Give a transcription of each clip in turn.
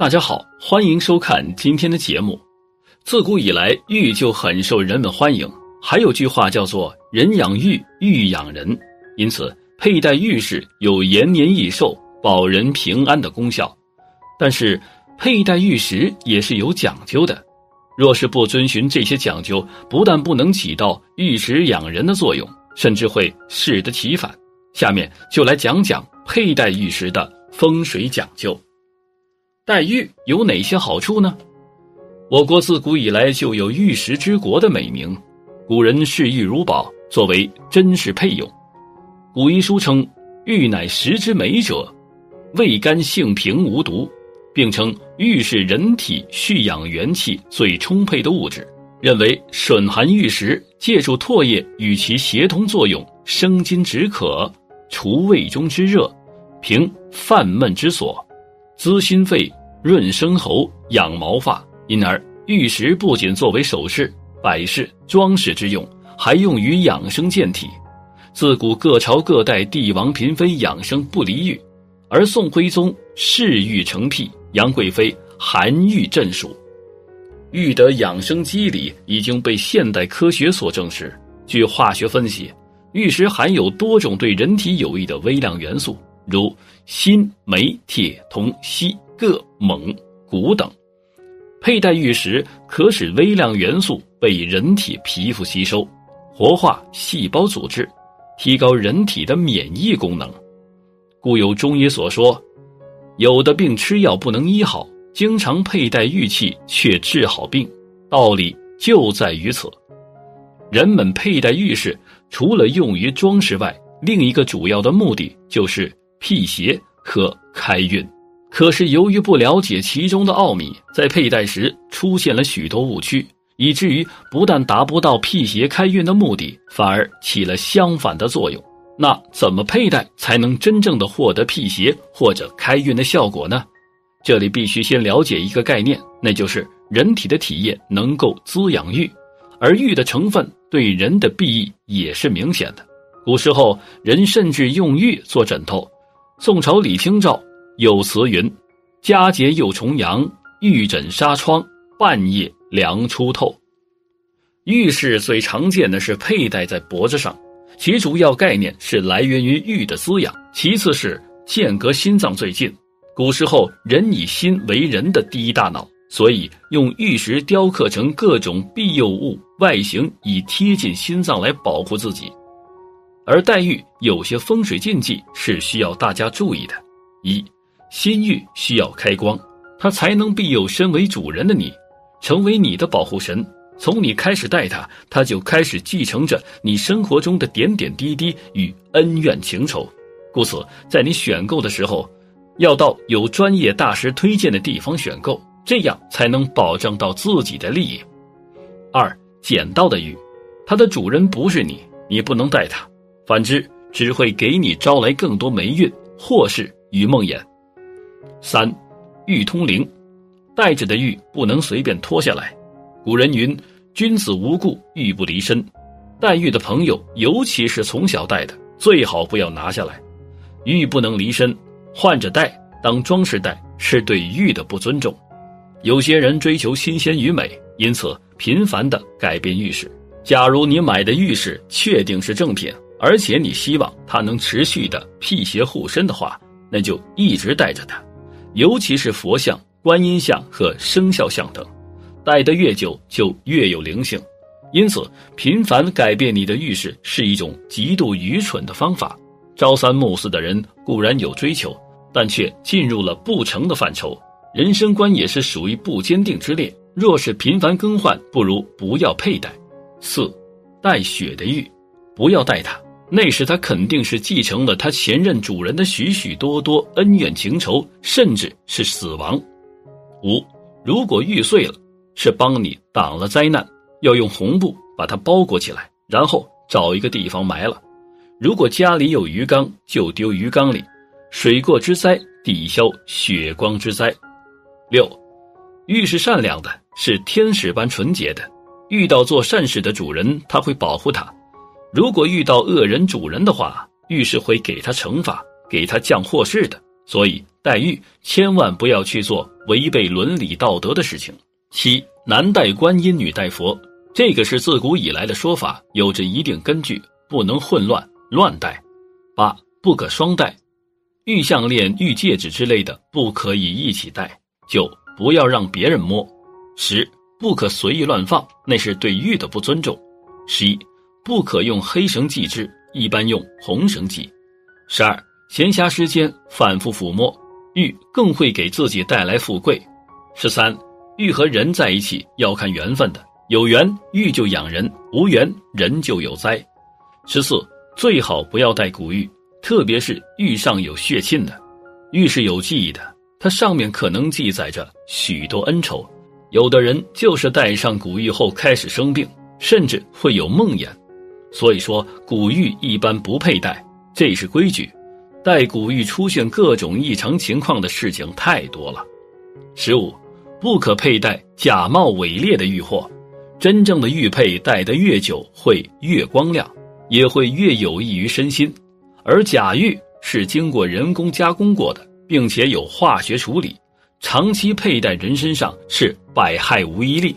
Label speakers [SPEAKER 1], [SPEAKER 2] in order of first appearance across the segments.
[SPEAKER 1] 大家好，欢迎收看今天的节目。自古以来，玉就很受人们欢迎。还有句话叫做“人养玉，玉养人”，因此佩戴玉石有延年益寿、保人平安的功效。但是，佩戴玉石也是有讲究的。若是不遵循这些讲究，不但不能起到玉石养人的作用，甚至会适得其反。下面就来讲讲佩戴玉石的风水讲究。戴玉有哪些好处呢？我国自古以来就有玉石之国的美名，古人视玉如宝，作为珍饰佩用。古医书称玉乃石之美者，味甘性平无毒，并称玉是人体蓄养元气最充沛的物质，认为吮含玉石，借助唾液与其协同作用，生津止渴，除胃中之热，平泛闷之所，滋心肺。润生喉、养毛发，因而玉石不仅作为首饰、摆饰、装饰之用，还用于养生健体。自古各朝各代帝王嫔妃养生不离玉，而宋徽宗嗜玉成癖，杨贵妃含玉镇暑。玉的养生机理已经被现代科学所证实。据化学分析，玉石含有多种对人体有益的微量元素，如锌、镁、铁、铜、锡。铬、锰、钴等，佩戴玉石可使微量元素被人体皮肤吸收，活化细胞组织，提高人体的免疫功能。故有中医所说：“有的病吃药不能医好，经常佩戴玉器却治好病。”道理就在于此。人们佩戴玉饰，除了用于装饰外，另一个主要的目的就是辟邪和开运。可是由于不了解其中的奥秘，在佩戴时出现了许多误区，以至于不但达不到辟邪开运的目的，反而起了相反的作用。那怎么佩戴才能真正的获得辟邪或者开运的效果呢？这里必须先了解一个概念，那就是人体的体液能够滋养玉，而玉的成分对人的裨益也是明显的。古时候人甚至用玉做枕头。宋朝李清照。有词云：“佳节又重阳，玉枕纱窗，半夜凉初透。”玉饰最常见的是佩戴在脖子上，其主要概念是来源于玉的滋养，其次是间隔心脏最近。古时候人以心为人的第一大脑，所以用玉石雕刻成各种庇佑物，外形以贴近心脏来保护自己。而戴玉有些风水禁忌是需要大家注意的：一。心玉需要开光，它才能庇佑身为主人的你，成为你的保护神。从你开始戴它，它就开始继承着你生活中的点点滴滴与恩怨情仇。故此，在你选购的时候，要到有专业大师推荐的地方选购，这样才能保障到自己的利益。二，捡到的玉，它的主人不是你，你不能戴它，反之只会给你招来更多霉运、祸事与梦魇。三，玉通灵，戴着的玉不能随便脱下来。古人云：“君子无故玉不离身。”戴玉的朋友，尤其是从小戴的，最好不要拿下来。玉不能离身，换着戴当装饰戴，是对玉的不尊重。有些人追求新鲜与美，因此频繁的改变玉饰。假如你买的玉饰确定是正品，而且你希望它能持续的辟邪护身的话，那就一直戴着它。尤其是佛像、观音像和生肖像等，戴得越久就越有灵性。因此，频繁改变你的玉饰是一种极度愚蠢的方法。朝三暮四的人固然有追求，但却进入了不成的范畴。人生观也是属于不坚定之列。若是频繁更换，不如不要佩戴。四，带血的玉，不要戴它。那时他肯定是继承了他前任主人的许许多多恩怨情仇，甚至是死亡。五，如果玉碎了，是帮你挡了灾难，要用红布把它包裹起来，然后找一个地方埋了。如果家里有鱼缸，就丢鱼缸里，水过之灾抵消血光之灾。六，玉是善良的，是天使般纯洁的，遇到做善事的主人，他会保护他。如果遇到恶人主人的话，玉是会给他惩罚，给他降祸事的。所以戴玉千万不要去做违背伦理道德的事情。七，男戴观音，女戴佛，这个是自古以来的说法，有着一定根据，不能混乱乱戴。八，不可双戴，玉项链、玉戒指之类的不可以一起戴。九，不要让别人摸。十，不可随意乱放，那是对玉的不尊重。十一，不可用黑绳系之，一般用红绳系。十二。闲暇时间反复抚摸玉，更会给自己带来富贵。十三，玉和人在一起要看缘分的，有缘玉就养人，无缘人就有灾。十四，最好不要戴古玉，特别是玉上有血沁的。玉是有记忆的，它上面可能记载着许多恩仇。有的人就是戴上古玉后开始生病，甚至会有梦魇。所以说，古玉一般不佩戴，这是规矩。戴古玉出现各种异常情况的事情太多了。十五，不可佩戴假冒伪劣的玉货。真正的玉佩戴得越久，会越光亮，也会越有益于身心。而假玉是经过人工加工过的，并且有化学处理，长期佩戴人身上是百害无一利。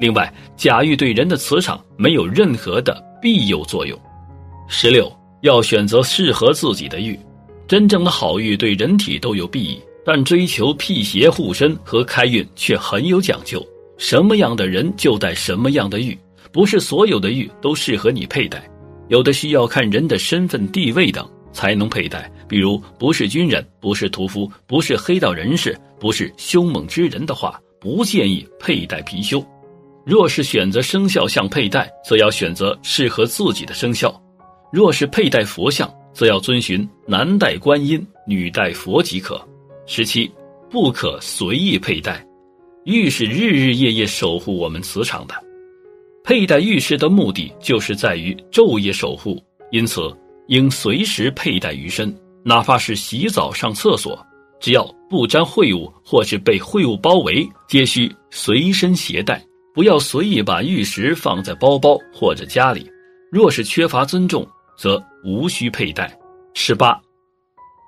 [SPEAKER 1] 另外，假玉对人的磁场没有任何的必有作用。十六，要选择适合自己的玉。真正的好玉对人体都有裨益，但追求辟邪护身和开运却很有讲究。什么样的人就戴什么样的玉，不是所有的玉都适合你佩戴，有的需要看人的身份地位等才能佩戴。比如不是军人、不是屠夫、不是黑道人士、不是凶猛之人的话，不建议佩戴貔貅。若是选择生肖像佩戴，则要选择适合自己的生肖；若是佩戴佛像。则要遵循男戴观音，女戴佛即可。十七，不可随意佩戴，玉是日日夜夜守护我们磁场的。佩戴玉饰的目的就是在于昼夜守护，因此应随时佩戴于身，哪怕是洗澡、上厕所，只要不沾秽物或是被秽物包围，皆需随身携带，不要随意把玉石放在包包或者家里。若是缺乏尊重，则无需佩戴。十八，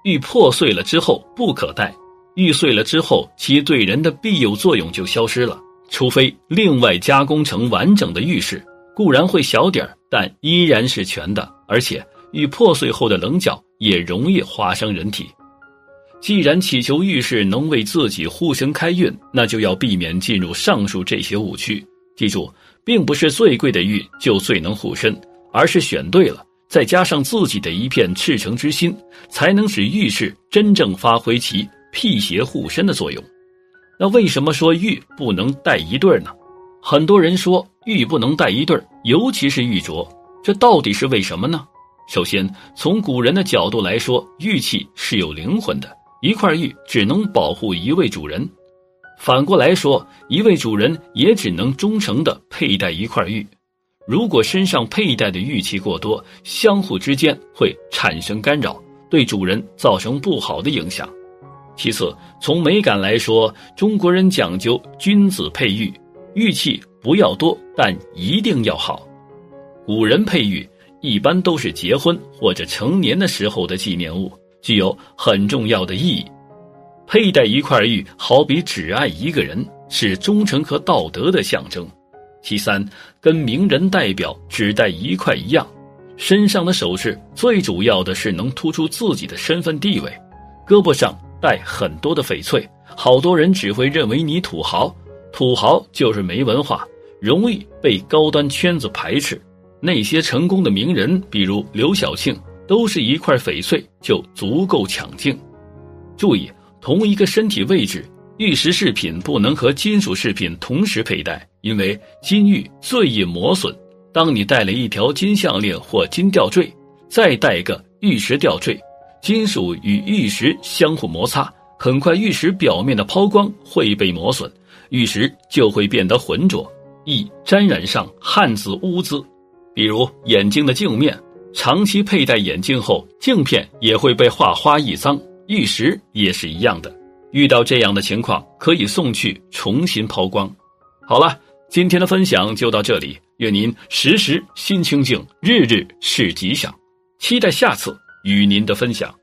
[SPEAKER 1] 玉破碎了之后不可戴。玉碎了之后，其对人的庇佑作用就消失了。除非另外加工成完整的玉石，固然会小点但依然是全的。而且玉破碎后的棱角也容易划伤人体。既然祈求玉饰能为自己护身开运，那就要避免进入上述这些误区。记住，并不是最贵的玉就最能护身，而是选对了。再加上自己的一片赤诚之心，才能使玉饰真正发挥其辟邪护身的作用。那为什么说玉不能戴一对呢？很多人说玉不能戴一对，尤其是玉镯，这到底是为什么呢？首先，从古人的角度来说，玉器是有灵魂的，一块玉只能保护一位主人。反过来说，一位主人也只能忠诚地佩戴一块玉。如果身上佩戴的玉器过多，相互之间会产生干扰，对主人造成不好的影响。其次，从美感来说，中国人讲究君子佩玉，玉器不要多，但一定要好。古人佩玉一般都是结婚或者成年的时候的纪念物，具有很重要的意义。佩戴一块玉，好比只爱一个人，是忠诚和道德的象征。其三，跟名人代表只戴一块一样，身上的首饰最主要的是能突出自己的身份地位。胳膊上戴很多的翡翠，好多人只会认为你土豪，土豪就是没文化，容易被高端圈子排斥。那些成功的名人，比如刘晓庆，都是一块翡翠就足够抢镜。注意，同一个身体位置。玉石饰品不能和金属饰品同时佩戴，因为金玉最易磨损。当你戴了一条金项链或金吊坠，再戴个玉石吊坠，金属与玉石相互摩擦，很快玉石表面的抛光会被磨损，玉石就会变得浑浊，易沾染上汉字污渍。比如眼睛的镜面，长期佩戴眼镜后，镜片也会被画花易脏，玉石也是一样的。遇到这样的情况，可以送去重新抛光。好了，今天的分享就到这里，愿您时时心清静，日日是吉祥。期待下次与您的分享。